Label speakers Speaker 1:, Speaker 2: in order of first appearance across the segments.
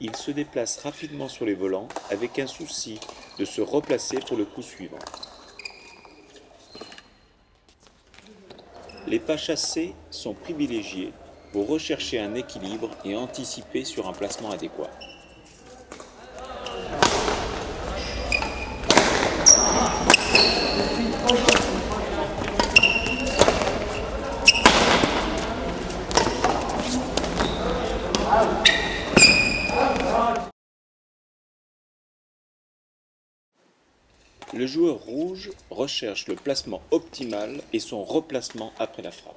Speaker 1: il se déplace rapidement sur les volants avec un souci de se replacer pour le coup suivant. Les pas chassés sont privilégiés pour rechercher un équilibre et anticiper sur un placement adéquat. Le joueur rouge recherche le placement optimal et son replacement après la frappe.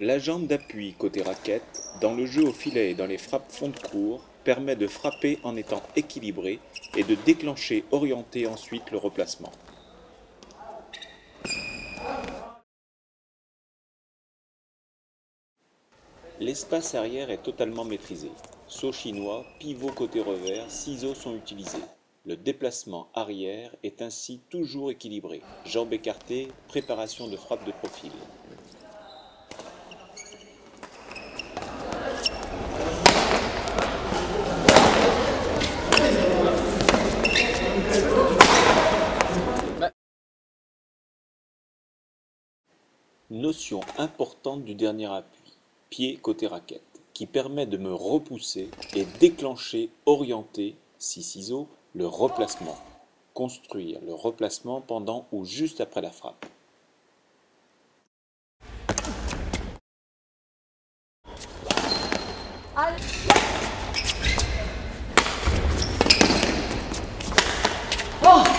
Speaker 1: La jambe d'appui côté raquette, dans le jeu au filet et dans les frappes fond de cours, permet de frapper en étant équilibré et de déclencher orienter ensuite le replacement. L'espace arrière est totalement maîtrisé. Saut chinois, pivot côté revers, ciseaux sont utilisés. Le déplacement arrière est ainsi toujours équilibré. Jambes écartées, préparation de frappe de profil. Notion importante du dernier appui, pied côté raquette, qui permet de me repousser et déclencher, orienter, si ciseaux, le replacement. Construire le replacement pendant ou juste après la frappe.
Speaker 2: Oh